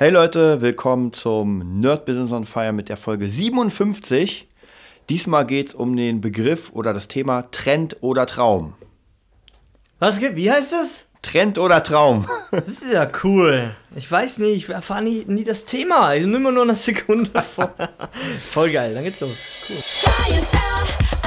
Hey Leute, willkommen zum Nerd Business on Fire mit der Folge 57. Diesmal geht es um den Begriff oder das Thema Trend oder Traum. Was gibt? Wie heißt das? Trend oder Traum? Das ist ja cool. Ich weiß nicht, ich erfahre nie, nie das Thema. Ich nehme nur eine Sekunde vor. Voll geil, dann geht's los. Cool.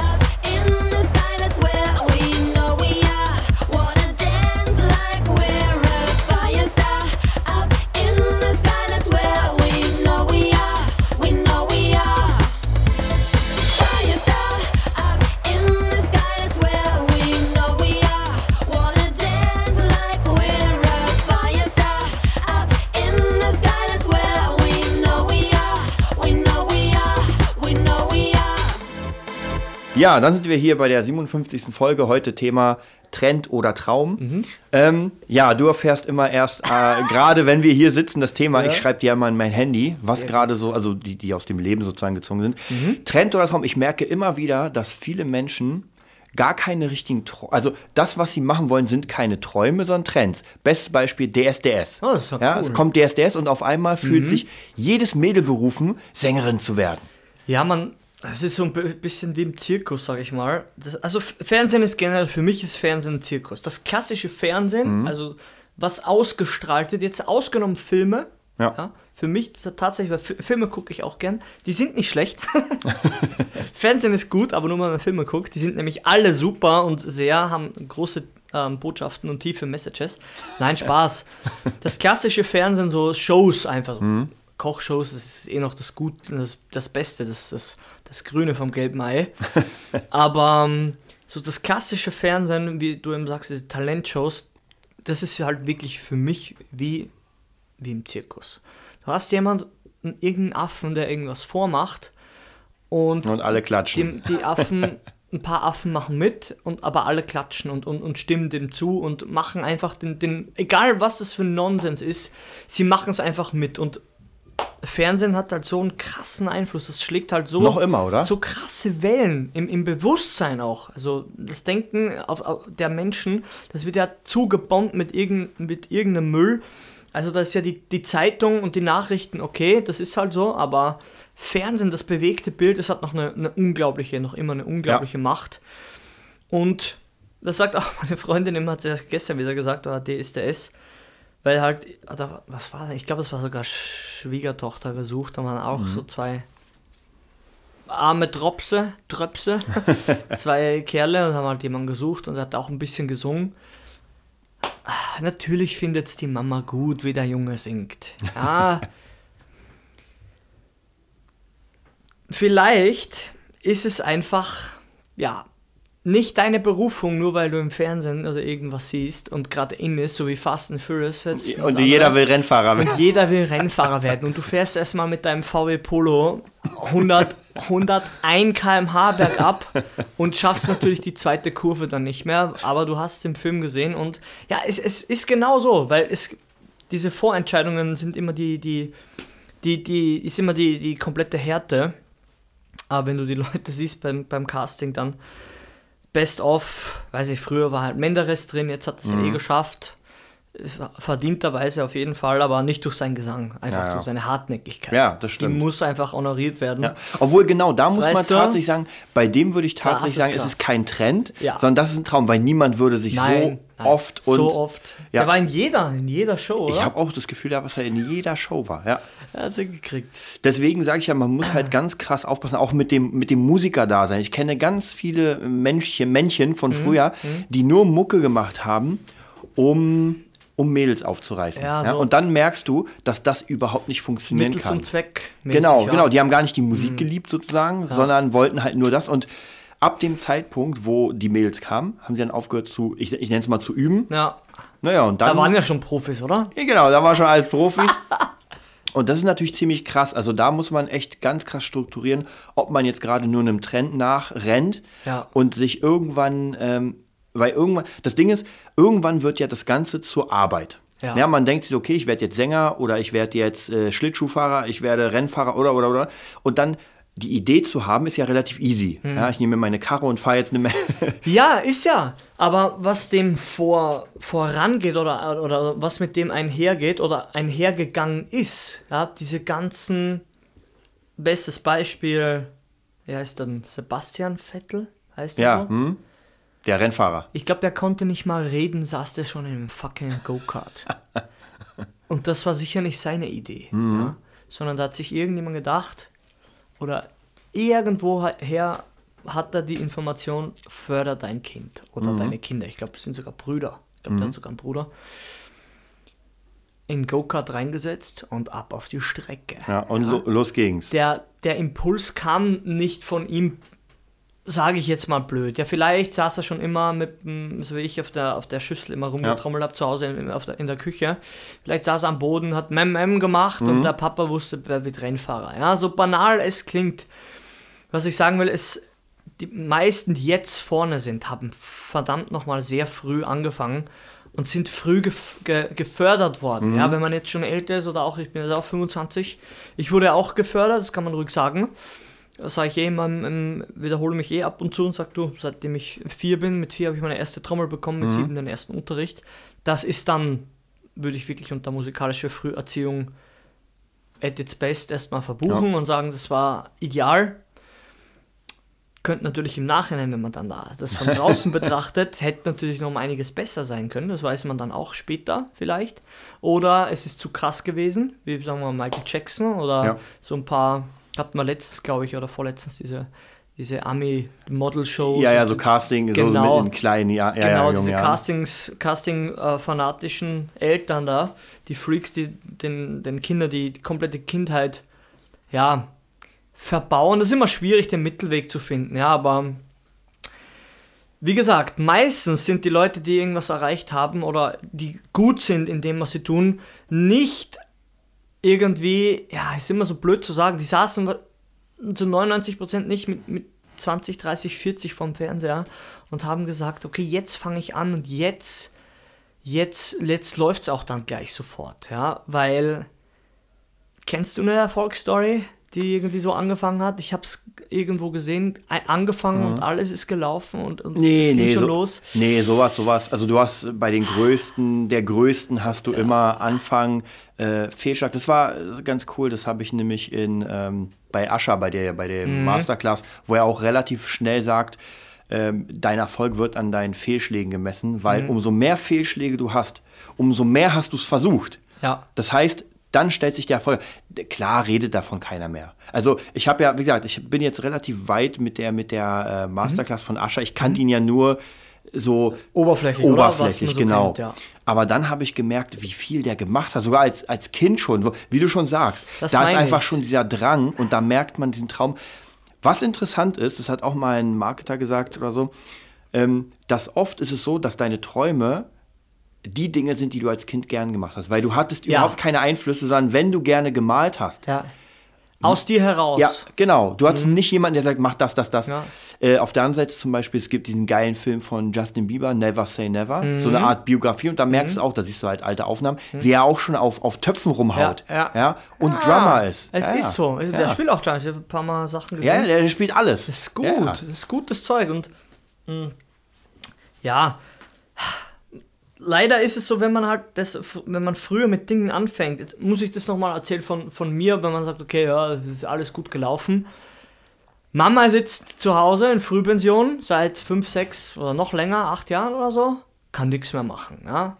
Ja, dann sind wir hier bei der 57. Folge. Heute Thema Trend oder Traum. Ähm, ja, du erfährst immer erst, äh, gerade wenn wir hier sitzen, das Thema, Ja. ich schreibe dir immer in mein Handy, was gerade so, also die, die aus dem Leben sozusagen gezogen sind. Trend oder Traum, ich merke immer wieder, dass viele Menschen gar keine richtigen Träume, also das, was sie machen wollen, sind keine Träume, sondern Trends. Bestes Beispiel DSDS. Oh, das ist doch ja, cool. es kommt DSDS und auf einmal fühlt sich jedes Mädel berufen, Sängerin zu werden. Ja, man, das ist so ein bi- bisschen wie im Zirkus, sag ich mal. Das, also Fernsehen ist generell, für mich ist Fernsehen ein Zirkus. Das klassische Fernsehen, also was ausgestrahlt wird, jetzt ausgenommen Filme. Ja. für mich tatsächlich, weil Fi- Filme gucke ich auch gern. Die sind nicht schlecht. Fernsehen ist gut, aber nur wenn man Filme guckt. Die sind nämlich alle super und sehr, haben große ähm, Botschaften und tiefe Messages. Nein, Spaß. Das klassische Fernsehen, so Shows einfach so. Kochshows, das ist eh noch das Gute, das, das Beste, das, das, das Grüne vom gelben Ei. Aber ähm, so das klassische Fernsehen, wie du eben sagst, diese Talentshows, das ist halt wirklich für mich wie, wie im Zirkus. Du hast jemanden, irgendeinen Affen, der irgendwas vormacht und Und alle klatschen. die, die Affen, ein paar Affen machen mit, und aber alle klatschen und, und, und stimmen dem zu und machen einfach den, den, egal was das für ein Nonsens ist, sie machen es einfach mit und Fernsehen hat halt so einen krassen Einfluss, das schlägt halt so, Noch immer, oder? so krasse Wellen im, im Bewusstsein auch. Also das Denken auf, auf der Menschen, das wird ja zugebombt mit, irgend, mit irgendeinem Müll. Also da ist ja die, die Zeitung und die Nachrichten, okay, das ist halt so, aber Fernsehen, das bewegte Bild, das hat noch eine, eine unglaubliche, noch immer eine unglaubliche Macht. Und das sagt auch meine Freundin immer, hat sie ja gestern wieder gesagt, war DSDS, weil halt, oder was war das? Ich glaube, das war sogar Schwiegertochter gesucht, da waren auch so zwei arme Dropse, Tröpse, zwei Kerle und haben halt jemanden gesucht und er hat auch ein bisschen gesungen. Ah, Natürlich findet es die Mama gut, wie der Junge singt. Ja. Vielleicht ist es einfach, ja, nicht deine Berufung, nur weil du im Fernsehen oder irgendwas siehst und gerade in ist, so wie Fast and Furious jetzt. Und jeder will Rennfahrer werden. Und jeder will Rennfahrer werden. Und du fährst erstmal mit deinem VW Polo 100, 101 km/h bergab und schaffst natürlich die zweite Kurve dann nicht mehr. Aber du hast es im Film gesehen und ja, es, es ist genau so, weil es, diese Vorentscheidungen sind immer die, die, die, die, ist immer die, die komplette Härte. Aber wenn du die Leute siehst beim, beim Casting, dann Best of, weiß ich, früher war halt Menderes drin, jetzt hat er es ja eh geschafft. Verdienterweise auf jeden Fall, aber nicht durch seinen Gesang, einfach Ja, ja. durch seine Hartnäckigkeit. Ja, das stimmt. Die muss einfach honoriert werden. Ja. Obwohl, genau, da muss man Weißt du? tatsächlich sagen, bei dem würde ich Da tatsächlich es sagen, es krass. ist kein Trend, sondern das ist ein Traum, weil niemand würde sich Nein, so nein, oft und so oft. Ja. Der war in jeder, in jeder Show, ich oder? habe auch das Gefühl, dass er in jeder Show war. Ja. Er hat sie gekriegt. Deswegen sage ich ja, man muss halt ganz krass aufpassen, auch mit dem, mit dem Musiker-Dasein. Ich kenne ganz viele Männchen, Männchen Mhm. von früher, die nur Mucke gemacht haben, um, um Mädels aufzureißen. Ja, Ja, so. und dann merkst du, dass das überhaupt nicht funktionieren Mittel kann. zum Zweck. Genau, ja. genau. Die haben gar nicht die Musik geliebt sozusagen, sondern wollten halt nur das. Und ab dem Zeitpunkt, wo die Mädels kamen, haben sie dann aufgehört zu, ich, ich nenne es mal zu üben. Ja, Naja, und dann. da waren ja schon Profis, oder? ja, genau, da war schon alles Profis. Und das ist natürlich ziemlich krass. Also da muss man echt ganz krass strukturieren, ob man jetzt gerade nur einem Trend nachrennt Ja. und sich irgendwann, ähm, weil irgendwann, das Ding ist, irgendwann wird ja das Ganze zur Arbeit. Ja. man denkt sich, okay, ich werde jetzt Sänger oder ich werde jetzt äh, Schlittschuhfahrer, ich werde Rennfahrer oder oder oder. Und dann die Idee zu haben, ist ja relativ easy. Hm. Ja, ich nehme meine Karre und fahre jetzt eine. Ja, ist ja. Aber was dem vor, vorangeht oder, oder was mit dem einhergeht oder einhergegangen ist, ja, diese ganzen, bestes Beispiel, wie heißt denn, Sebastian Vettel? Heißt der ja, so? hm? Der Rennfahrer. Ich glaube, der konnte nicht mal reden, saß der schon in einem fucking Go-Kart. Und das war sicher nicht seine Idee, ja? sondern da hat sich irgendjemand gedacht, oder irgendwoher hat er die Information, förder dein Kind oder deine Kinder. Ich glaube, das sind sogar Brüder. Ich glaube, der hat sogar einen Bruder. In Go-Kart reingesetzt und ab auf die Strecke. Ja, und Lo los ging's. Der, der Impuls kam nicht von ihm, sage ich jetzt mal blöd. Ja, vielleicht saß er schon immer mit, so wie ich, auf der, auf der Schüssel immer rumgetrommelt habe zu Hause in, der, in der Küche. Vielleicht saß er am Boden, hat Mem Mem gemacht und der Papa wusste, wer wird Rennfahrer. Ja, so banal es klingt. Was ich sagen will, ist, die meisten, die jetzt vorne sind, haben verdammt nochmal sehr früh angefangen und sind früh gef ge gefördert worden. Ja, wenn man jetzt schon älter ist oder auch, ich bin jetzt auch 25, ich wurde auch gefördert, das kann man ruhig sagen. Das sage ich eh immer, ähm, wiederhole mich eh ab und zu und sage, du, seitdem ich vier bin, mit vier habe ich meine erste Trommel bekommen, mit sieben den ersten Unterricht. Das ist dann, würde ich wirklich unter musikalische Früherziehung at its best erstmal verbuchen Ja. und sagen, das war ideal. Könnte natürlich im Nachhinein, wenn man dann da das von draußen betrachtet, hätte natürlich noch um einiges besser sein können. Das weiß man dann auch später vielleicht. Oder es ist zu krass gewesen, wie sagen wir Michael Jackson oder Ja. so ein paar, hatten wir letztens, glaube ich, oder vorletztens diese, diese Ami-Model-Shows. Ja, ja, so Casting, Genau. so in kleinen, ja, ja, genau, ja, diese Jahren. Castings, Casting-fanatischen Eltern da, die Freaks, die den, den Kindern die, die komplette Kindheit, ja, verbauen. Das ist immer schwierig, den Mittelweg zu finden, ja, aber wie gesagt, meistens sind die Leute, die irgendwas erreicht haben oder die gut sind in dem, was sie tun, nicht irgendwie, ja, ist immer so blöd zu sagen, die saßen zu 99% nicht mit, mit 20, 30, 40 vom Fernseher und haben gesagt, okay, jetzt fange ich an und jetzt, jetzt, jetzt läuft es auch dann gleich sofort, ja, weil, kennst du eine Erfolgsstory, die irgendwie so angefangen hat? Ich habe es irgendwo gesehen, angefangen und alles ist gelaufen und, und Mhm. Nee, es ging nee, schon so, los. nee, sowas, sowas. Also du hast bei den größten, der größten hast du immer Anfang äh, Fehlschlag. Das war äh, ganz cool, das habe ich nämlich in ähm, bei Ascha, bei der, bei der Mhm. Masterclass, wo er auch relativ schnell sagt, ähm, dein Erfolg wird an deinen Fehlschlägen gemessen, weil Mhm. umso mehr Fehlschläge du hast, umso mehr hast du es versucht. Ja. Das heißt, dann stellt sich der Erfolg. Klar redet davon keiner mehr. Also ich habe ja, wie gesagt, ich bin jetzt relativ weit mit der, mit der äh, Masterclass von Ascher. Ich kannte ihn ja nur so Oberflächlich, oberflächlich, so genau. kennt, ja. Aber dann habe ich gemerkt, wie viel der gemacht hat, sogar als, als Kind schon, wie du schon sagst. Das da ist einfach ich. schon dieser Drang und da merkt man diesen Traum. Was interessant ist, das hat auch mal ein Marketer gesagt oder so, ähm, dass oft ist es so, dass deine Träume die Dinge sind, die du als Kind gern gemacht hast, weil du hattest Ja. überhaupt keine Einflüsse, sondern wenn du gerne gemalt hast. Ja. Aus dir heraus. Ja, genau. Du hattest nicht jemanden, der sagt, mach das, das, das. Mhm. Ja. Äh, auf der anderen Seite zum Beispiel, es gibt diesen geilen Film von Justin Bieber, Never Say Never, so Mhm. eine Art Biografie und da merkst du auch, da siehst du halt alte Aufnahmen, wie er auch schon auf, auf Töpfen rumhaut. Ja, ja. und Ah, Drummer ist. Es ja, ist ja. so. Der ja. spielt auch da. Ich habe ein paar Mal Sachen gesehen. Ja, ja, der spielt alles. Das ist gut. Ja. Das ist gutes Zeug. Und mh, ja, leider ist es so, wenn man halt das, wenn man früher mit Dingen anfängt, muss ich das nochmal erzählen von, von mir, wenn man sagt, okay, ja, das ist alles gut gelaufen. Mama sitzt zu Hause in Frühpension seit fünf, sechs oder noch länger, acht Jahren oder so, kann nichts mehr machen. Ja?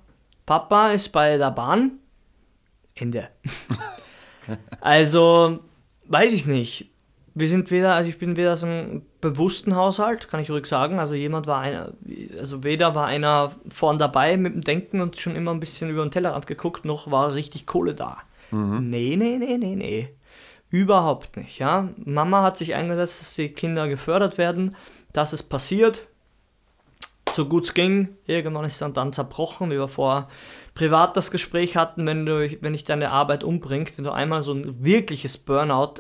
Papa ist bei der Bahn. Ende. also, weiß ich nicht. Wir sind weder, also ich bin weder aus einem bewussten Haushalt, kann ich ruhig sagen. Also jemand war einer, also weder war einer vorn dabei mit dem Denken und schon immer ein bisschen über den Tellerrand geguckt, noch war richtig Kohle da. Nee, nee, nee, nee, nee. Überhaupt nicht, ja. Mama hat sich eingesetzt, dass die Kinder gefördert werden, dass es passiert, so gut es ging. Irgendwann ist dann dann zerbrochen, wie wir vorher privat das Gespräch hatten, wenn du, wenn dich deine Arbeit umbringt, wenn du einmal so ein wirkliches Burnout,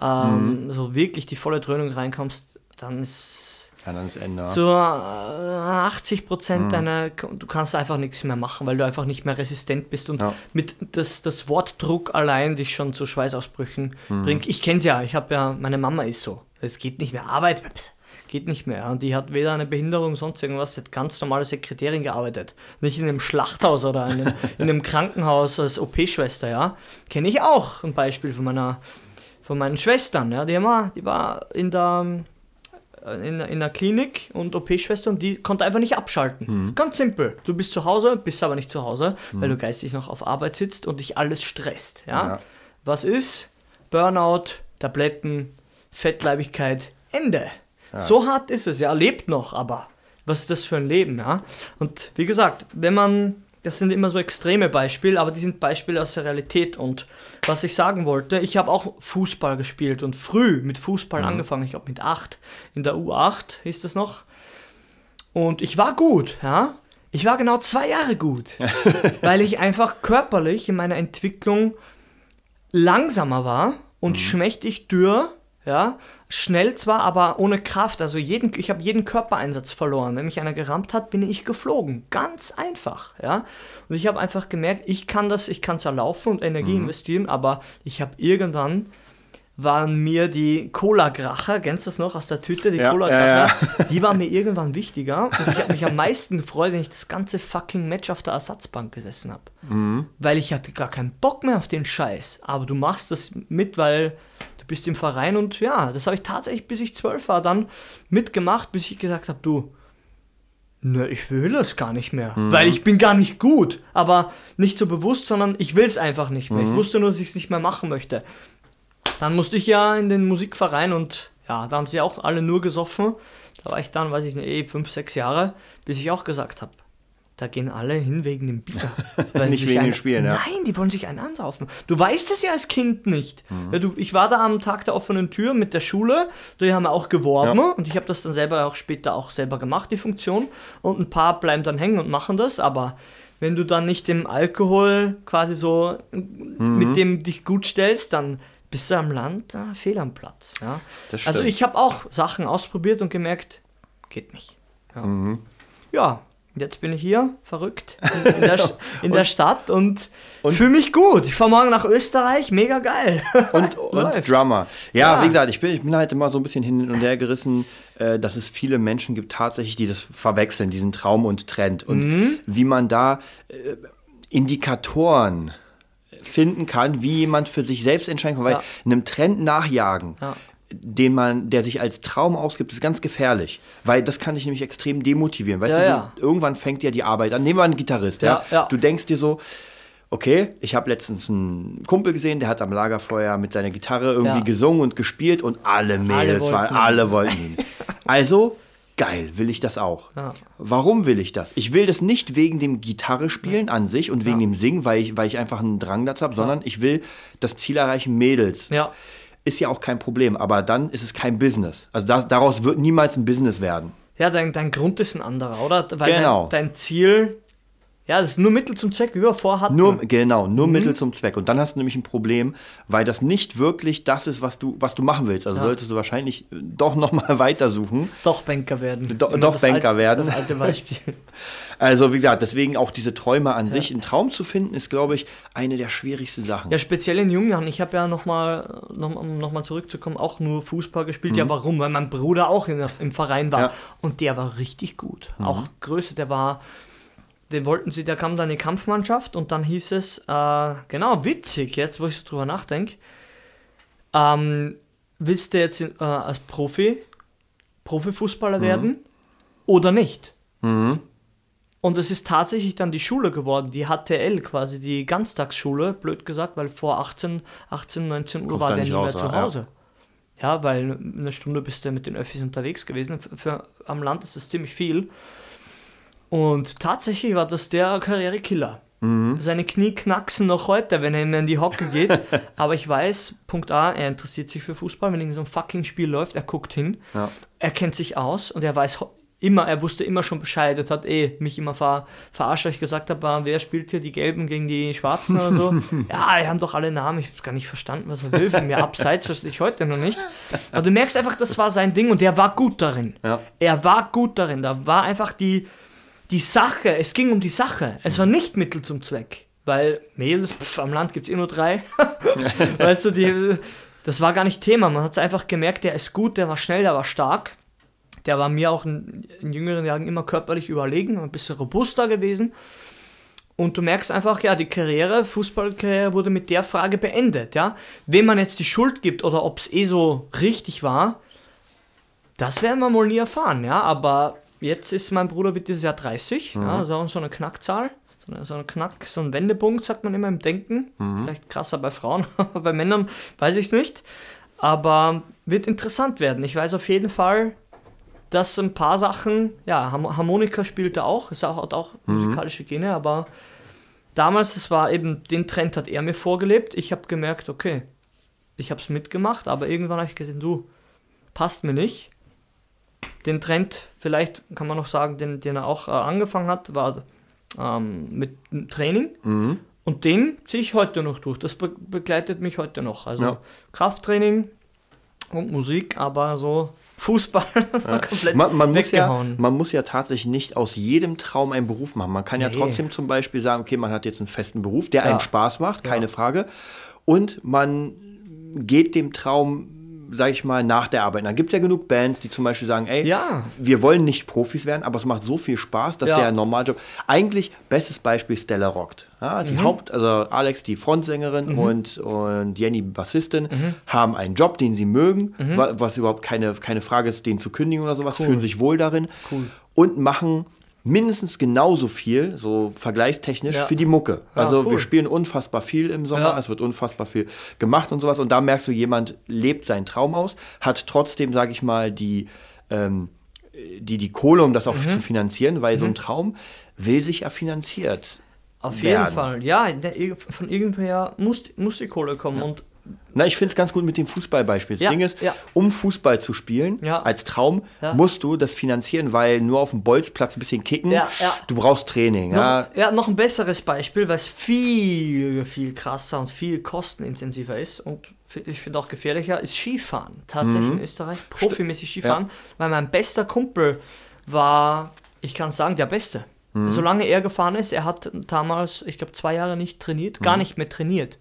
ähm, so wirklich die volle Dröhnung reinkommst, dann ist, Ja, dann ist Ende. zu äh, 80 Prozent deiner, du kannst einfach nichts mehr machen, weil du einfach nicht mehr resistent bist und Ja. mit das, das Wortdruck allein dich schon zu Schweißausbrüchen bringt. Ich kenne es ja, ich habe ja, meine Mama ist so. Es geht nicht mehr. Arbeit geht nicht mehr. Und die hat weder eine Behinderung, sonst irgendwas, sie hat ganz normale Sekretärin gearbeitet. Nicht in einem Schlachthaus oder in einem, in einem Krankenhaus als OP-Schwester, ja. Kenne ich auch ein Beispiel von meiner von meinen Schwestern, ja. Die, auch- die war in der in, in der Klinik und OP-Schwester und die konnte einfach nicht abschalten. Ganz simpel. Du bist zu Hause, bist aber nicht zu Hause, weil du geistig noch auf Arbeit sitzt und dich alles stresst. Ja? Ja. Was ist? Burnout, Tabletten, Fettleibigkeit, Ende. So hart ist es, ja, lebt noch, aber was ist das für ein Leben, ja? Und wie gesagt, wenn man, das sind immer so extreme Beispiele, aber die sind Beispiele aus der Realität und was ich sagen wollte, ich habe auch Fußball gespielt und früh mit Fußball angefangen, ich glaube mit 8, in der U8 hieß das noch. Und ich war gut, ja. Ich war genau zwei Jahre gut, weil ich einfach körperlich in meiner Entwicklung langsamer war und schmächtig dürr, ja, schnell zwar, aber ohne Kraft. Also jeden, ich habe jeden Körpereinsatz verloren. Wenn mich einer gerammt hat, bin ich geflogen. Ganz einfach, ja. Und ich habe einfach gemerkt, ich kann das, ich kann zwar laufen und Energie investieren, aber ich habe irgendwann waren mir die Cola-Gracher, kennst du das noch aus der Tüte, die Ja, Cola-Gracher, ja, die waren mir irgendwann wichtiger und ich habe mich am meisten gefreut, wenn ich das ganze fucking Match auf der Ersatzbank gesessen habe. Mhm. Weil ich hatte gar keinen Bock mehr auf den Scheiß. Aber du machst das mit, weil bist im Verein und ja, das habe ich tatsächlich, bis ich zwölf war, dann mitgemacht, bis ich gesagt habe, du, ne, ich will das gar nicht mehr, Mhm. weil ich bin gar nicht gut. Aber nicht so bewusst, sondern ich will es einfach nicht Mhm. mehr. Ich wusste nur, dass ich es nicht mehr machen möchte. Dann musste ich ja in den Musikverein und ja, da haben sie auch alle nur gesoffen. Da war ich dann, weiß ich nicht, eh fünf, sechs Jahre, bis ich auch gesagt habe, da gehen alle hin wegen dem Bier. Nicht wegen dem einen- Spielen, ja. Nein, die wollen sich einen ansaufen. Du weißt es ja als Kind nicht. Mhm. Ja, du, ich war da am Tag der offenen Tür mit der Schule, die haben auch geworben Ja. und ich habe das dann selber auch später auch selber gemacht, die Funktion. Und ein paar bleiben dann hängen und machen das, aber wenn du dann nicht dem Alkohol quasi so Mhm. mit dem dich gut stellst, dann bist du am Land ah, fehl am Platz. Ja? Also ich habe auch Sachen ausprobiert und gemerkt, geht nicht. Ja, Mhm. ja jetzt bin ich hier, verrückt, in, in, der, in der Stadt und, und- fühle mich gut. Ich fahre morgen nach Österreich, mega geil. und, und. Drummer. Ja, Ja. wie gesagt, ich bin, ich bin halt immer so ein bisschen hin und her gerissen, äh, dass es viele Menschen gibt tatsächlich, die das verwechseln, diesen Traum und Trend. Und Mhm. wie man da äh, Indikatoren finden kann, wie jemand für sich selbst entscheiden kann. Weil Ja. einem Trend nachjagen, Ja. Den man, der sich als Traum ausgibt, ist ganz gefährlich. Weil das kann dich nämlich extrem demotivieren. Weißt Ja, du, ja. irgendwann fängt ja die Arbeit an. Nehmen wir einen Gitarrist, ja. Ja, ja. Du denkst dir so, okay, ich habe letztens einen Kumpel gesehen, der hat am Lagerfeuer mit seiner Gitarre irgendwie Ja. gesungen und gespielt und alle Mädels wollten waren, alle wollten ihn. Also, geil, will ich das auch. Ja. Warum will ich das? Ich will das nicht wegen dem Gitarre spielen an sich und wegen dem Singen, weil ich, weil ich einfach einen Drang dazu habe, sondern ich will das Ziel erreichen, Mädels. Ist ja auch kein Problem, aber dann ist es kein Business. Also da, daraus wird niemals ein Business werden. ja dein, dein Grund ist ein anderer, oder? Weil Genau. dein, dein Ziel, ja, das ist nur Mittel zum Zweck, wie wir vorhatten. Nur, genau, nur Mhm. Mittel zum Zweck. Und dann hast du nämlich ein Problem, weil das nicht wirklich das ist, was du, was du machen willst. Also Ja. solltest du wahrscheinlich äh, doch nochmal weitersuchen. doch Banker werden. Do- doch Banker alte, werden. Das alte Beispiel. Also wie gesagt, deswegen auch diese Träume an sich, einen Traum zu finden, ist, glaube ich, eine der schwierigsten Sachen. Ja, speziell in jungen Jahren. Ich habe ja nochmal, noch, um nochmal zurückzukommen, auch nur Fußball gespielt. Mhm. Ja, warum? Weil mein Bruder auch in im Verein war. Ja. Und der war richtig gut. Mhm. Auch Größe, der war, den wollten sie, der kam dann in die Kampfmannschaft und dann hieß es, äh, genau, witzig, jetzt wo ich so drüber nachdenke, ähm, willst du jetzt äh, als Profi, Profifußballer werden oder nicht? Mhm. Und es ist tatsächlich dann die Schule geworden, die HTL quasi, die Ganztagsschule, blöd gesagt, weil vor 18, 18 19 Uhr Kommst war der nicht mehr raus, zu ja. Hause. Ja, weil eine Stunde bist du mit den Öffis unterwegs gewesen. Für, für, am Land ist das ziemlich viel. Und tatsächlich war das der Karrierekiller. Mhm. Seine Knie knacksen noch heute, wenn er in die Hocke geht. Aber ich weiß, Punkt A, er interessiert sich für Fußball. Wenn irgend so ein fucking Spiel läuft, er guckt hin. Ja. Er kennt sich aus und er weiß immer, er wusste immer schon Bescheid. Das hat eh mich immer ver, verarscht, weil ich gesagt habe, ah, wer spielt hier die Gelben gegen die Schwarzen oder so. ja, die haben doch alle Namen. Ich habe gar nicht verstanden, was er will. Von mir abseits verstehe ich heute noch nicht. Aber du merkst einfach, das war sein Ding und der war gut darin. Ja. Er war gut darin. Da war einfach die, die Sache. Es ging um die Sache. Es war nicht Mittel zum Zweck. Weil Mädels, pf, am Land gibt es eh nur drei. weißt du, die, das war gar nicht Thema. Man hat es einfach gemerkt, der ist gut, der war schnell, der war stark. Der war mir auch in, in jüngeren Jahren immer körperlich überlegen, ein bisschen robuster gewesen. Und du merkst einfach, ja, die Karriere, Fußballkarriere wurde mit der Frage beendet, ja. Wem man jetzt die Schuld gibt oder ob es eh so richtig war, das werden wir wohl nie erfahren, ja. Aber jetzt ist mein Bruder wird dieses Jahr 30, ja, das ist auch so eine Knackzahl. So eine, so ein Knack, so ein Wendepunkt, sagt man immer im Denken. Vielleicht krasser bei Frauen, aber bei Männern weiß ich es nicht. Aber wird interessant werden. Ich weiß auf jeden Fall, dass ein paar Sachen, ja, Harmonika spielte auch, ist auch, hat auch musikalische Gene, aber damals, es war eben, den Trend hat er mir vorgelebt. Ich habe gemerkt, okay, ich habe es mitgemacht, aber irgendwann habe ich gesehen, du, passt mir nicht. Den Trend, vielleicht kann man noch sagen, den, den er auch äh, angefangen hat, war ähm, mit Training. Mhm. Und den ziehe ich heute noch durch. Das be begleitet mich heute noch. Also Ja. Krafttraining und Musik, aber so Fußball komplett Man, man, muss ja, man muss ja tatsächlich nicht aus jedem Traum einen Beruf machen. Man kann ja Nee. trotzdem zum Beispiel sagen, okay, man hat jetzt einen festen Beruf, der Ja. einen Spaß macht, keine Frage. Und man geht dem Traum, sag ich mal, nach der Arbeit. Da gibt es ja genug Bands, die zum Beispiel sagen, ey, Ja. wir wollen nicht Profis werden, aber es macht so viel Spaß, dass Ja. der Normaljob. Eigentlich, bestes Beispiel Stella rockt. Ja, die Mhm. Haupt, also Alex, die Frontsängerin und, und Jenny, Bassistin, Mhm. haben einen Job, den sie mögen, wa- was überhaupt keine, keine Frage ist, den zu kündigen oder sowas, fühlen sich wohl darin und machen mindestens genauso viel, so vergleichstechnisch, Ja. für die Mucke. Ja, also wir cool. spielen unfassbar viel im Sommer, Ja. es wird unfassbar viel gemacht und sowas. Und da merkst du, jemand lebt seinen Traum aus, hat trotzdem, sage ich mal, die, ähm, die, die Kohle, um das auch Mhm. zu finanzieren, weil so ein Traum will sich ja finanziert. Auf werden. jeden Fall. Ja, der, von irgendwoher muss, muss die Kohle kommen. Und Na, ich finde es ganz gut mit dem Fußballbeispiel. Das Ja, Ding ist, ja. um Fußball zu spielen, Ja. als Traum, musst du das finanzieren, weil nur auf dem Bolzplatz ein bisschen kicken, du brauchst Training. noch, Ja, ja, noch ein besseres Beispiel, weil es viel, viel krasser und viel kostenintensiver ist und ich finde auch gefährlicher, ist Skifahren. Tatsächlich Mhm. in Österreich profimäßig Skifahren, weil mein bester Kumpel war, ich kann sagen, der Beste. Mhm. Solange er gefahren ist, er hat damals, ich glaube, zwei Jahre nicht trainiert, Mhm. gar nicht mehr trainiert.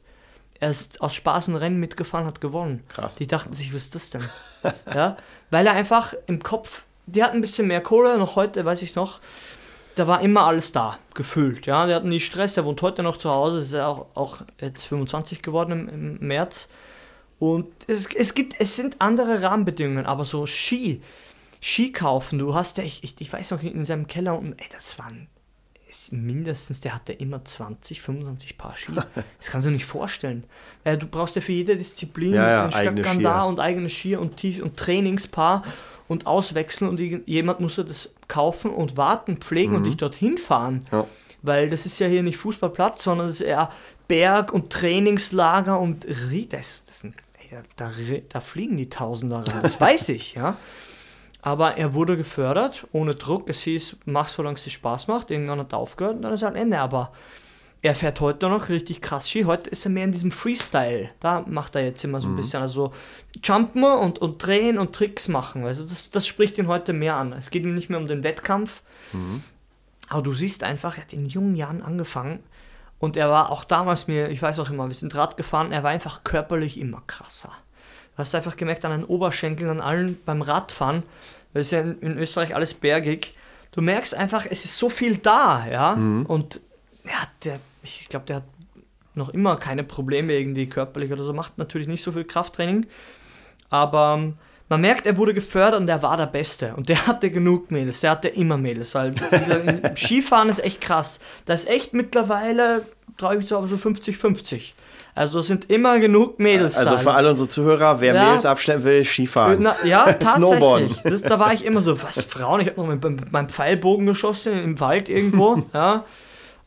Er ist aus Spaß ein Rennen mitgefahren, hat gewonnen. Krass. Die dachten sich, was ist das denn? ja, weil er einfach im Kopf, die hatten ein bisschen mehr Kohle, noch heute, weiß ich noch, da war immer alles da, gefühlt. Ja, der hat nie Stress, er wohnt heute noch zu Hause, ist ja auch, auch jetzt 25 geworden im, im März. Und es, es gibt, es sind andere Rahmenbedingungen, aber so Ski, Ski kaufen, du hast ja, ich, ich, ich weiß noch, in seinem Keller unten, ey, das waren mindestens, der hatte immer 20, 25 Paar Ski. Das kannst du dir nicht vorstellen. Äh, du brauchst ja für jede Disziplin Ja, ja, einen eigene Stöckern da und eigene Skier und, Tief und Trainingspaar und auswechseln und jemand muss ja das kaufen und warten, pflegen und dich dorthin fahren. Mhm. Ja. Weil das ist ja hier nicht Fußballplatz, sondern es ist eher Berg und Trainingslager und Rie- das, das sind, ey, da, da, da fliegen die Tausender rein. Das weiß ich, ja. Aber er wurde gefördert, ohne Druck. Es hieß, mach solange es dir Spaß macht. Irgendwann hat er aufgehört und dann ist halt Ende. Aber er fährt heute noch richtig krass Ski. Heute ist er mehr in diesem Freestyle. Da macht er jetzt immer so ein bisschen. Also Jumpen und, und drehen und Tricks machen. Also das, das spricht ihn heute mehr an. Es geht ihm nicht mehr um den Wettkampf. Aber du siehst einfach, er hat in jungen Jahren angefangen. Und er war auch damals mir, ich weiß auch immer, wir sind Rad gefahren, er war einfach körperlich immer krasser. Du hast einfach gemerkt an den Oberschenkeln, an allen beim Radfahren, weil es ja in, in Österreich alles bergig. Du merkst einfach, es ist so viel da, ja. Und ja, der, ich glaube, der hat noch immer keine Probleme irgendwie körperlich oder so, macht natürlich nicht so viel Krafttraining. Aber ähm, man merkt, er wurde gefördert und er war der Beste. Und der hatte genug Mädels, der hatte immer Mädels, weil Skifahren ist echt krass. Da ist echt mittlerweile, traue ich mich zu, aber so 50-50. Also es sind immer genug Mädels Also da. für alle unsere Zuhörer, wer Ja. Mails abschleppen will, Skifahren. Na, ja, tatsächlich. Das, da war ich immer so, was, Frauen? Ich habe noch mit, mit meinem Pfeilbogen geschossen im Wald irgendwo, ja.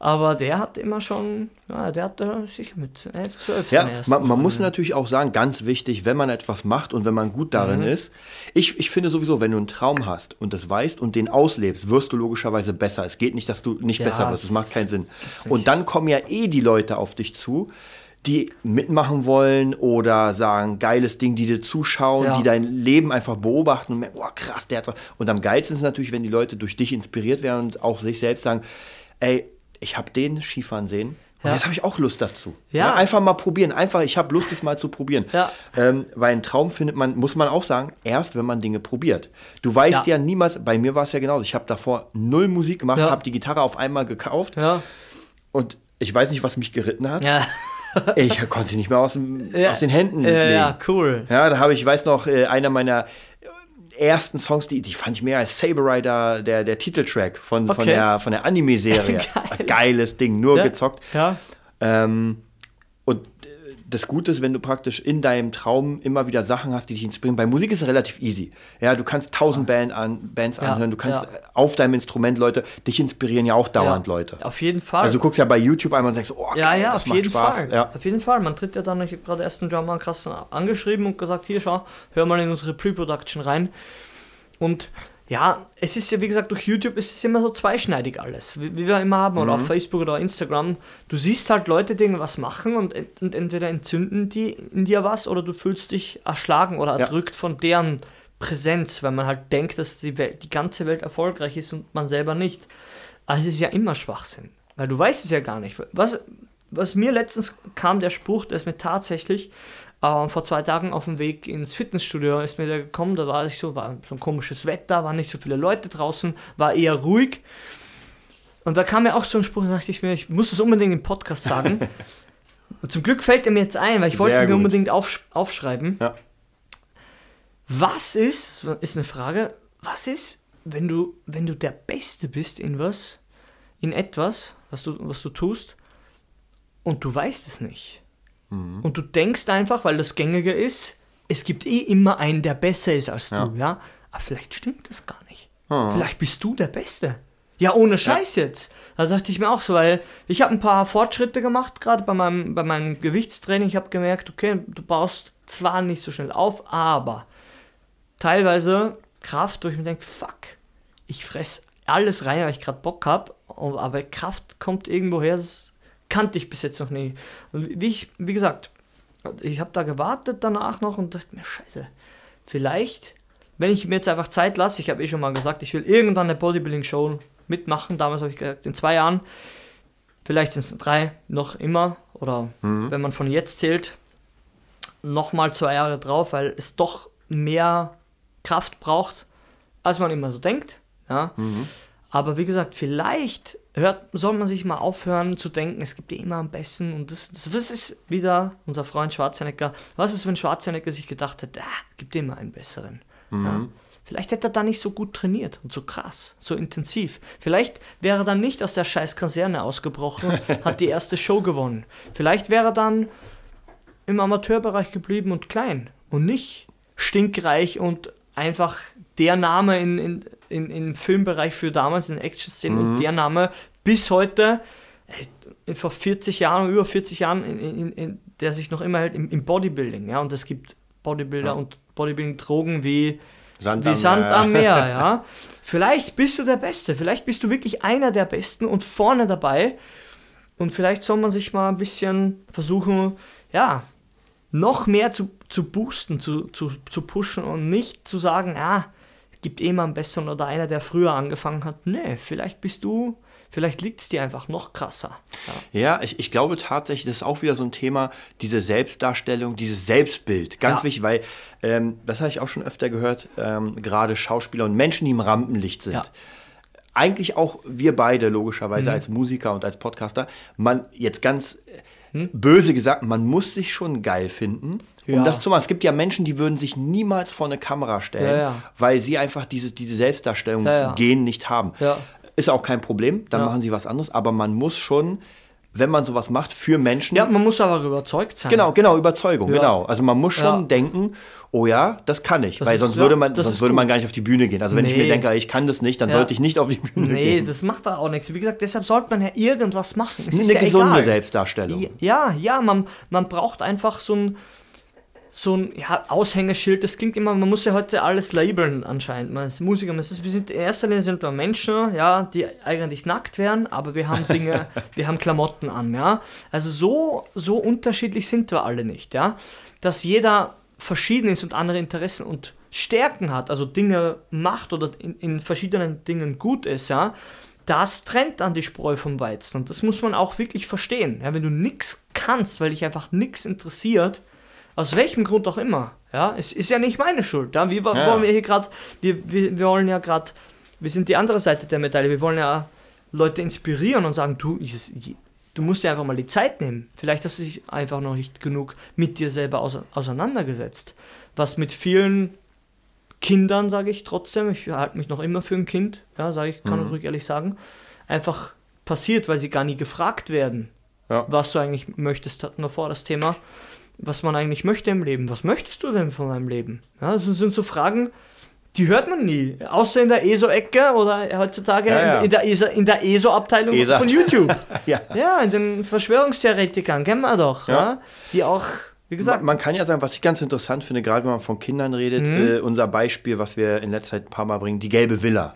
Aber der hat immer schon, ja, der hat da sicher mit 11, 12 Ja, man, man muss natürlich auch sagen, ganz wichtig, wenn man etwas macht und wenn man gut darin Mhm. ist. Ich, ich finde sowieso, wenn du einen Traum hast und das weißt und den auslebst, wirst du logischerweise besser. Es geht nicht, dass du nicht Ja, besser wirst. Das macht keinen Sinn. Und dann kommen ja eh die Leute auf dich zu, die mitmachen wollen oder sagen, geiles Ding, die dir zuschauen, Ja. die dein Leben einfach beobachten und merken, oh krass, der hat's. auch- Und am geilsten ist es natürlich, wenn die Leute durch dich inspiriert werden und auch sich selbst sagen, ey, ich habe den Skifahren sehen. Und Ja. jetzt habe ich auch Lust dazu. Ja. einfach mal probieren. Einfach, ich habe Lust, es mal zu probieren. Ja. Ähm, weil ein Traum findet man, muss man auch sagen, erst wenn man Dinge probiert. Du weißt ja, Ja. niemals, bei mir war es ja genauso. Ich habe davor null Musik gemacht, Ja. habe die Gitarre auf einmal gekauft Ja, und ich weiß nicht, was mich geritten hat. ja, Ich konnte sie nicht mehr aus, dem, ja. aus den Händen Ja, legen. ja, cool. Ja, da habe ich, ich weiß noch, äh, einer meiner ersten Songs, die, die fand ich mehr als Saber Rider, der, der Titeltrack von, von Okay. der, von der Anime-Serie. Geil. Geiles Ding, nur Ja. gezockt. Ja, Ähm, und das Gute ist, wenn du praktisch in deinem Traum immer wieder Sachen hast, die dich inspirieren. Bei Musik ist es relativ easy. Ja, du kannst tausend Band an, Bands Ja, anhören, du kannst ja. auf deinem Instrument Leute, dich inspirieren ja auch dauernd ja. Leute. Auf jeden Fall. Also du guckst ja bei YouTube einmal und sagst, oh, Ja, geil, ja, das auf macht jeden Spaß. Fall. Ja. Auf jeden Fall. Man tritt ja dann, ich habe gerade erst einen Drummer krass angeschrieben und gesagt, hier schau, hör mal in unsere Pre-Production rein. Und ja, es ist ja, wie gesagt, durch YouTube ist es immer so zweischneidig alles, wie, wie wir immer haben, oder auf Facebook oder Instagram. Du siehst halt Leute, die irgendwas machen und, ent- und entweder entzünden die in dir was oder du fühlst dich erschlagen oder Ja. erdrückt von deren Präsenz, weil man halt denkt, dass die, Welt, die ganze Welt erfolgreich ist und man selber nicht. Also es ist ja immer Schwachsinn, weil du weißt es ja gar nicht. Was, was mir letztens kam, der Spruch, der ist mir tatsächlich äh, vor zwei Tagen auf dem Weg ins Fitnessstudio ist mir der gekommen, da war ich so, war so ein komisches Wetter, waren nicht so viele Leute draußen, war eher ruhig. Und da kam mir auch so ein Spruch, da dachte ich mir, ich muss es unbedingt im Podcast sagen. Und zum Glück fällt er mir jetzt ein, weil ich wollte Sehr mir unbedingt aufsch aufschreiben. Ja. Was ist, ist eine Frage, was ist, wenn du, wenn du der Beste bist in was, in etwas, was du, was du tust, und du weißt es nicht. Mhm. Und du denkst einfach, weil das gängige ist, es gibt eh immer einen, der besser ist als Ja. du, ja? Aber vielleicht stimmt das gar nicht. Ah. Vielleicht bist du der Beste. Ja, ohne Scheiß jetzt. Da dachte ich mir auch so, weil ich habe ein paar Fortschritte gemacht, gerade bei meinem, bei meinem Gewichtstraining. Ich habe gemerkt, okay, du baust zwar nicht so schnell auf, aber teilweise Kraft, wo ich mir denke, fuck, ich fress alles rein, weil ich gerade Bock habe, aber Kraft kommt irgendwo her, das kannte ich bis jetzt noch nie. Und wie ich, wie gesagt, ich habe da gewartet danach noch und dachte mir, scheiße, vielleicht, wenn ich mir jetzt einfach Zeit lasse, ich habe eh schon mal gesagt, ich will irgendwann eine Bodybuilding-Show mitmachen, damals habe ich gesagt, in zwei Jahren, vielleicht sind es drei, noch immer, oder wenn man von jetzt zählt, nochmal zwei Jahre drauf, weil es doch mehr Kraft braucht, als man immer so denkt. Ja? Aber wie gesagt, vielleicht hört, soll man sich mal aufhören zu denken, es gibt ja immer am besten. Und das, das, das ist wieder unser Freund Schwarzenegger. Was ist, wenn Schwarzenegger sich gedacht hätte, ah, gibt immer einen besseren. Ja? Vielleicht hätte er da nicht so gut trainiert und so krass, so intensiv. Vielleicht wäre er dann nicht aus der scheiß Kaserne ausgebrochen, hat die erste Show gewonnen. Vielleicht wäre er dann im Amateurbereich geblieben und klein und nicht stinkreich und einfach der Name in, in, in, im Filmbereich für damals in Action-Szenen und der Name bis heute, äh, vor 40 Jahren, über 40 Jahren, in, in, in, der sich noch immer hält im, im Bodybuilding. Ja? Und es gibt Bodybuilder und Bodybuilding-Drogen wie Sand wie am Sand Meer. am Meer, ja. Vielleicht bist du der Beste, vielleicht bist du wirklich einer der Besten und vorne dabei. Und vielleicht soll man sich mal ein bisschen versuchen, ja, noch mehr zu, zu boosten, zu, zu, zu pushen und nicht zu sagen, ah, es gibt eh mal einen Besseren oder einer, der früher angefangen hat. Nee, vielleicht bist du, vielleicht liegt es dir einfach noch krasser. Ja. Ja, ich, ich glaube tatsächlich, das ist auch wieder so ein Thema, diese Selbstdarstellung, dieses Selbstbild. Ganz Ja. wichtig, weil ähm, das habe ich auch schon öfter gehört, ähm, gerade Schauspieler und Menschen, die im Rampenlicht sind. Ja. Eigentlich auch wir beide, logischerweise, Mhm. als Musiker und als Podcaster. Man, jetzt ganz Hm? böse gesagt, man muss sich schon geil finden, um Ja. das zu machen. Es gibt ja Menschen, die würden sich niemals vor eine Kamera stellen, Ja, ja. weil sie einfach dieses, diese Selbstdarstellungsgen nicht haben. Ist auch kein Problem, dann machen sie was anderes, aber man muss schon wenn man sowas macht für Menschen. Ja, man muss aber überzeugt sein. Genau, genau, Überzeugung, Ja. genau. Also man muss schon Ja. denken, oh ja, das kann ich, Das weil ist- sonst würde man sonst würde man gar nicht auf die Bühne gehen. Also wenn ich mir Nee. denke, ich kann das nicht, dann Ja. sollte ich nicht auf die Bühne Nee, gehen. das macht da auch nichts. Wie gesagt, deshalb sollte man ja irgendwas machen. Es eine gesunde egal. Selbstdarstellung. Ja, ja, man, man braucht einfach so ein, so ein ja, Aushängeschild. Das klingt immer, man muss ja heute alles labeln anscheinend. Man ist Musiker, man ist, wir sind, in erster Linie sind wir Menschen, ja, die eigentlich nackt wären, aber wir haben Dinge, wir haben Klamotten an, ja. Also so, so unterschiedlich sind wir alle nicht, ja. Dass jeder verschieden ist und andere Interessen und Stärken hat, also Dinge macht oder in, in verschiedenen Dingen gut ist, ja, das trennt dann die Spreu vom Weizen. Und das muss man auch wirklich verstehen. Ja, wenn du nichts kannst, weil dich einfach nichts interessiert, aus welchem Grund auch immer, ja, es ist ja nicht meine Schuld. Ja, wir Ja. wollen wir hier gerade, wir, wir, wir wollen ja gerade, wir sind die andere Seite der Medaille, wir wollen ja Leute inspirieren und sagen, du, ich, du musst dir einfach mal die Zeit nehmen. Vielleicht hast du dich einfach noch nicht genug mit dir selber ause- auseinandergesetzt. Was mit vielen Kindern, sage ich trotzdem, ich halte mich noch immer für ein Kind, ja, sage ich, kann ich ruhig ehrlich sagen, einfach passiert, weil sie gar nie gefragt werden, Ja. was du eigentlich möchtest, hatten wir vor das Thema, was man eigentlich möchte im Leben. Was möchtest du denn von deinem Leben? Ja, das sind so Fragen, die hört man nie, außer in der ESO-Ecke oder heutzutage Ja, ja. In, der ESO- in der ESO-Abteilung ESO. von YouTube. Ja. ja, in den Verschwörungstheoretikern, kennen wir doch, die auch, wie gesagt, Man, man kann ja sagen, was ich ganz interessant finde, gerade wenn man von Kindern redet, Mhm. äh, unser Beispiel, was wir in letzter Zeit ein paar Mal bringen, die gelbe Villa.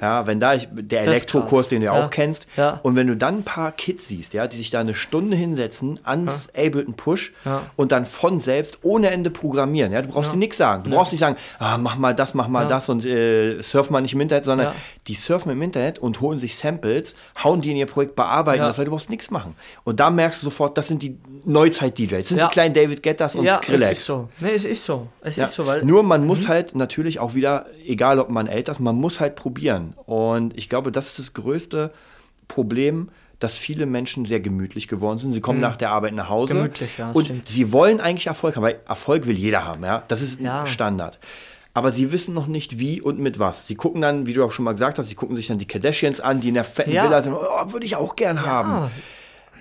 Ja, wenn da ich, der Mhm. Elektrokurs, den du ja Ja. auch kennst, Ja. und wenn du dann ein paar Kids siehst, ja, die sich da eine Stunde hinsetzen ans Ableton Push Ja. und dann von selbst ohne Ende programmieren, ja, du brauchst dir nichts sagen. Du brauchst nicht sagen, ah, mach mal das, mach mal Ja. das und äh, surf mal nicht im Internet, sondern Ja. die surfen im Internet und holen sich Samples, hauen die in ihr Projekt, bearbeiten Ja. das, weil du brauchst nichts machen. Und da merkst du sofort, das sind die Neuzeit-DJs, das sind Ja. die kleinen David Guettas und ja, Skrillex. es ist so. Nee, es ist so. Es Ja. ist so, weil Mhm. Nur man muss halt natürlich auch wieder, egal ob man älter ist, man muss halt probieren. Und ich glaube, das ist das größte Problem, dass viele Menschen sehr gemütlich geworden sind. Sie kommen nach der Arbeit nach Hause Mhm. Gemütlich, ja, und stimmt. sie wollen eigentlich Erfolg haben, weil Erfolg will jeder haben, ja. Das ist Ja. ein Standard. Aber sie wissen noch nicht wie und mit was. Sie gucken dann, wie du auch schon mal gesagt hast, sie gucken sich dann die Kardashians an, die in der fetten Ja. Villa sind. Oh, würde ich auch gern haben.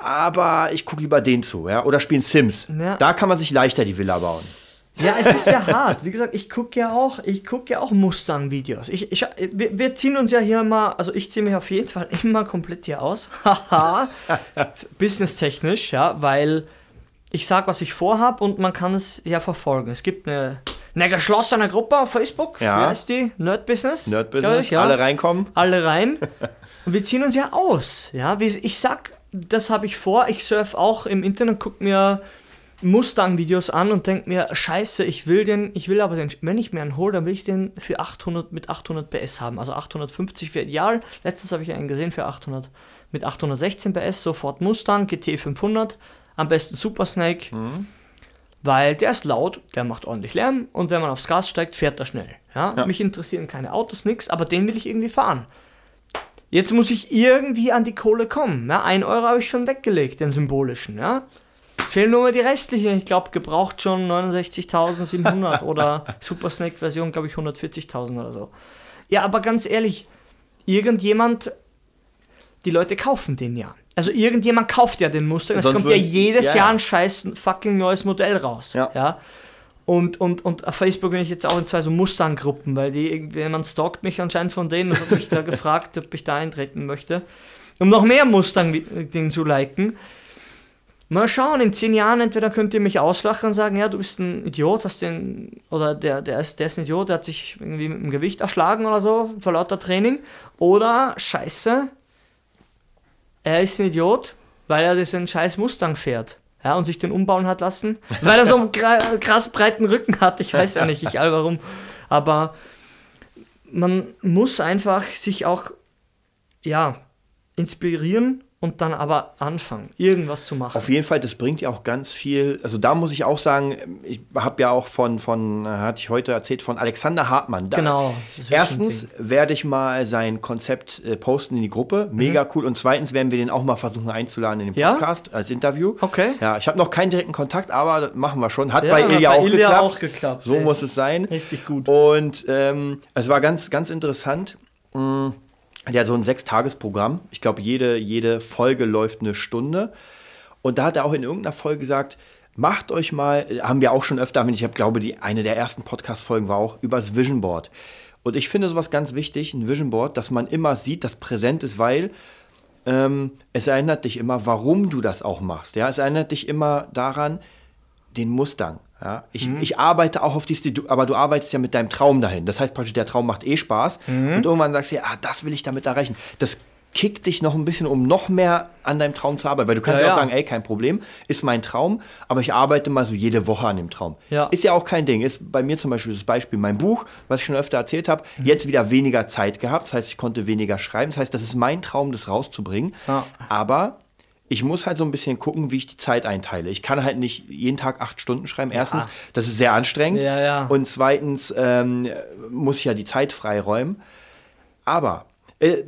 Aber ich gucke lieber den zu, ja. Oder spielen Sims. Ja. Da kann man sich leichter die Villa bauen. Ja, es ist ja hart. Wie gesagt, ich gucke ja auch, ich gucke ja auch Mustang-Videos. Ich, ich, wir, wir ziehen uns ja hier mal, also ich ziehe mich auf jeden Fall immer komplett hier aus. Haha. Businesstechnisch, ja, weil ich sag, was ich vorhab und man kann es ja verfolgen. Es gibt eine, eine geschlossene Gruppe auf Facebook. Ja. Wie heißt die? Nerd Business. Nerd Business, ich, ja. alle reinkommen. alle rein. Und wir ziehen uns ja aus. Ja, Wie- ich sag, das habe ich vor. Ich surf auch im Internet, guck mir Mustang-Videos an und denk mir, scheiße, ich will den, ich will aber den, wenn ich mir einen hole, dann will ich den für 800, mit 800 PS haben. Also 850 für ideal. Letztens habe ich einen gesehen für 800, mit 816 PS, sofort Mustang, GT 500, am besten Super Snake. Weil der ist laut, der macht ordentlich Lärm und wenn man aufs Gas steigt, fährt er schnell. Ja? Ja. Mich interessieren keine Autos, nix, aber den will ich irgendwie fahren. Jetzt muss ich irgendwie an die Kohle kommen. Ja, ein Euro habe ich schon weggelegt, den symbolischen. Ja. Fehlen nur mal die restlichen. Ich glaube, gebraucht schon 69.700 oder Super Snake Version, glaube ich, 140.000 oder so. Ja, aber ganz ehrlich, irgendjemand, die Leute kaufen den ja. Also irgendjemand kauft ja den Mustang. Es kommt ja jedes ja, Jahr ja. ein scheiß fucking neues Modell raus. Ja. ja? Und, und, und auf Facebook bin ich jetzt auch in zwei so Mustang-Gruppen, weil die, irgendjemand stalkt mich anscheinend von denen und hat mich da gefragt, ob ich da eintreten möchte, um noch mehr Mustang-Ding zu liken. Mal schauen, in zehn Jahren entweder könnt ihr mich auslachen und sagen, ja, du bist ein Idiot, hast den, oder der, der, ist, der ist ein Idiot, der hat sich irgendwie mit dem Gewicht erschlagen oder so, vor lauter Training. Oder, scheiße, er ist ein Idiot, weil er diesen scheiß Mustang fährt. Ja, und sich den umbauen hat lassen, weil er so einen krass breiten Rücken hat. Ich weiß ja nicht, ich all warum. Aber man muss einfach sich auch, ja, inspirieren und dann aber anfangen, irgendwas zu machen. Auf jeden Fall, das bringt ja auch ganz viel. Also da muss ich auch sagen, ich habe ja auch von, von, äh, hatte ich heute erzählt, von Alexander Hartmann. Da, Genau, Erstens werde ich mal sein Konzept äh, posten in die Gruppe. Mega cool. Und zweitens werden wir den auch mal versuchen einzuladen in den Mhm. Ja? Podcast als Interview. Okay. Ja, ich habe noch keinen direkten Kontakt, aber das machen wir schon. Hat Ja, bei hat Ilja bei auch, Ilja geklappt. auch geklappt, So ey. muss es sein. Richtig gut. Und ähm, es war ganz, ganz interessant. Mm, Hat so ein Sechstagesprogramm. Ich glaube, jede, jede Folge läuft eine Stunde. Und da hat er auch in irgendeiner Folge gesagt, macht euch mal, haben wir auch schon öfter, ich habe, glaube die eine der ersten Podcast-Folgen war auch übers Vision Board. Und ich finde sowas ganz wichtig, ein Vision Board, dass man immer sieht, dass präsent ist, weil ähm, es erinnert dich immer, warum du das auch machst. Ja, es erinnert dich immer daran, den Mustang. Ja, ich, ich arbeite auch auf die Stil, du- aber du arbeitest ja mit deinem Traum dahin. Das heißt praktisch, der Traum macht eh Spaß. Und irgendwann sagst du, ja, ah, das will ich damit erreichen. Das kickt dich noch ein bisschen, um noch mehr an deinem Traum zu arbeiten. Weil du kannst Ja, ja, auch ja. sagen, ey, kein Problem, ist mein Traum, aber ich arbeite mal so jede Woche an dem Traum. Ja. Ist ja auch kein Ding. Ist bei mir zum Beispiel das Beispiel mein Buch, was ich schon öfter erzählt habe, Mhm. jetzt wieder weniger Zeit gehabt. Das heißt, ich konnte weniger schreiben. Das heißt, das ist mein Traum, das rauszubringen. Aber ich muss halt so ein bisschen gucken, wie ich die Zeit einteile. Ich kann halt nicht jeden Tag acht Stunden schreiben. Erstens, das ist sehr anstrengend. Ja, ja. Und zweitens ähm, muss ich ja die Zeit freiräumen. Aber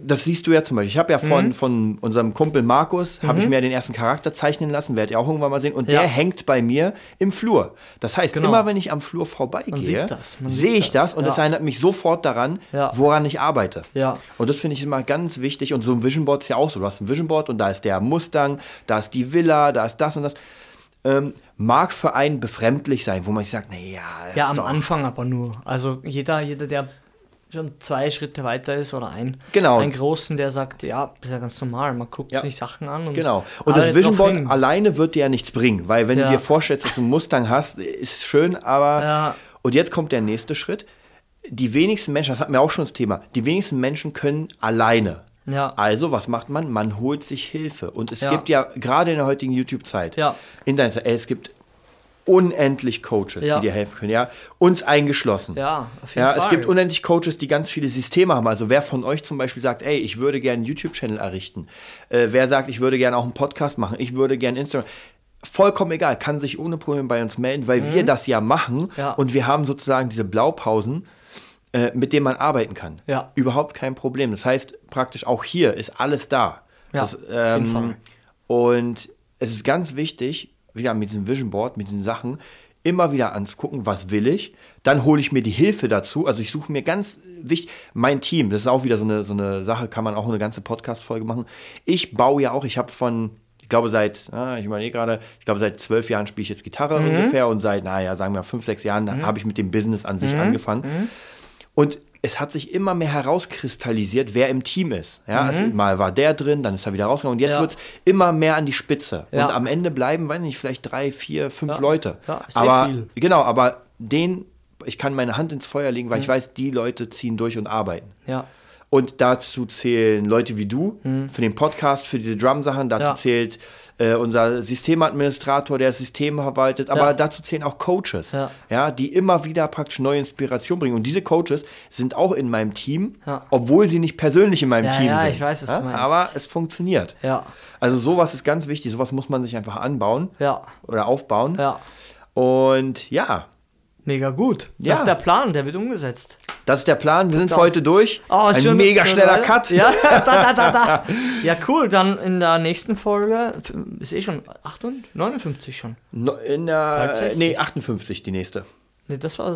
das siehst du ja zum Beispiel. Ich habe ja Mhm. von, von unserem Kumpel Markus, habe ich mir den ersten Charakter zeichnen lassen, werdet ihr auch irgendwann mal sehen. Und Ja. der hängt bei mir im Flur. Das heißt, Genau. immer wenn ich am Flur vorbeigehe, das, sehe ich das, das, und ja. es erinnert mich sofort daran, Ja. woran ich arbeite. Und das finde ich immer ganz wichtig. Und so ein Vision Board ist ja auch so. Du hast ein Vision Board und da ist der Mustang, da ist die Villa, da ist das und das. Ähm, mag für einen befremdlich sein, wo man sich sagt, naja, das Ja, am Anfang aber nur. Also jeder, jeder, der schon zwei Schritte weiter ist oder ein, Genau. einen großen, der sagt, ja, ist ja ganz normal, man guckt Ja. sich Sachen an und Genau. Und das Vision Board hin. alleine wird dir ja nichts bringen, weil wenn Ja. du dir vorstellst, dass du einen Mustang hast, ist schön, aber. Ja. Und jetzt kommt der nächste Schritt. Die wenigsten Menschen, das hatten wir auch schon das Thema, die wenigsten Menschen können alleine. Ja. Also, was macht man? Man holt sich Hilfe. Und es gibt ja gerade in der heutigen YouTube-Zeit, Ja. Internet, es gibt unendlich Coaches, Ja. die dir helfen können, ja. Uns eingeschlossen. Ja, auf jeden Ja, Fall. es gibt unendlich Coaches, die ganz viele Systeme haben. Also wer von euch zum Beispiel sagt, ey, ich würde gerne einen YouTube-Channel errichten. Äh, wer sagt, ich würde gerne auch einen Podcast machen. Ich würde gerne Instagram. Vollkommen egal, kann sich ohne Probleme bei uns melden, weil wir das ja machen Mhm. Ja. und wir haben sozusagen diese Blaupausen, äh, mit denen man arbeiten kann. Ja. Überhaupt kein Problem. Das heißt, praktisch auch hier ist alles da. Ja, das, Fall. Und es ist ganz wichtig, wieder mit diesem Vision Board, mit diesen Sachen, immer wieder anzugucken, was will ich. Dann hole ich mir die Hilfe dazu. Also ich suche mir ganz wichtig, mein Team, das ist auch wieder so eine, so eine Sache, kann man auch eine ganze Podcast-Folge machen. Ich baue ja auch, ich habe von, ich glaube seit, ah, ich überlege gerade, ich glaube seit zwölf Jahren spiele ich jetzt Gitarre Mhm. ungefähr und seit, naja, sagen wir fünf, sechs Jahren habe ich mit dem Business an sich Mhm. angefangen. Und es hat sich immer mehr herauskristallisiert, wer im Team ist. Ja, es, mal war der drin, dann ist er wieder rausgegangen und jetzt Mhm. Ja. wird es immer mehr an die Spitze. Ja. Und am Ende bleiben, weiß nicht, vielleicht drei, vier, fünf Leute. Ja, sehr aber viel. genau, aber den, ich kann meine Hand ins Feuer legen, weil Mhm. ich weiß, die Leute ziehen durch und arbeiten. Ja. Und dazu zählen Leute wie du für den Podcast, für diese Drum-Sachen. Dazu Mhm. Ja. zählt äh, unser Systemadministrator, der das System verwaltet. Aber Ja. dazu zählen auch Coaches, Ja. ja, die immer wieder praktisch neue Inspiration bringen. Und diese Coaches sind auch in meinem Team, Ja. obwohl sie nicht persönlich in meinem Ja, Team ja, sind. ich weiß, was du meinst. Aber es funktioniert. Ja. Also sowas ist ganz wichtig. Sowas muss man sich einfach anbauen Ja. oder aufbauen. Ja. Und ja, Mega gut. Ja. Das ist der Plan, der wird umgesetzt. das ist der Plan. Wir sind für heute durch. Oh, Ein schon- mega schneller? Cut. Ja, da, da, da. Ja, cool. Dann in der nächsten Folge ist eh schon 58, 59 schon. In der, 63. nee, 58 die nächste. Nee, das war.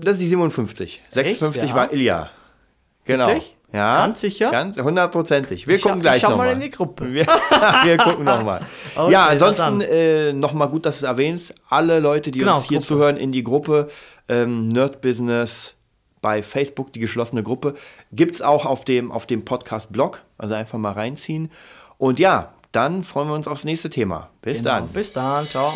Das ist die 57. 56 Ja. war Ilja. Genau. Wirklich? Ja. Ganz sicher? Ganz hundertprozentig. Wir schau- gucken gleich ich schau mal nochmal. in die Gruppe. Wir, wir gucken nochmal. Okay, ja, ansonsten äh, nochmal gut, dass du es erwähnst. Alle Leute, die Genau, uns hier Gruppe. zuhören, in die Gruppe ähm, Nerd Business bei Facebook, die geschlossene Gruppe, gibt es auch auf dem, auf dem Podcast-Blog. Also einfach mal reinziehen. Und ja, dann freuen wir uns aufs nächste Thema. Bis Genau. dann. Bis dann. Ciao.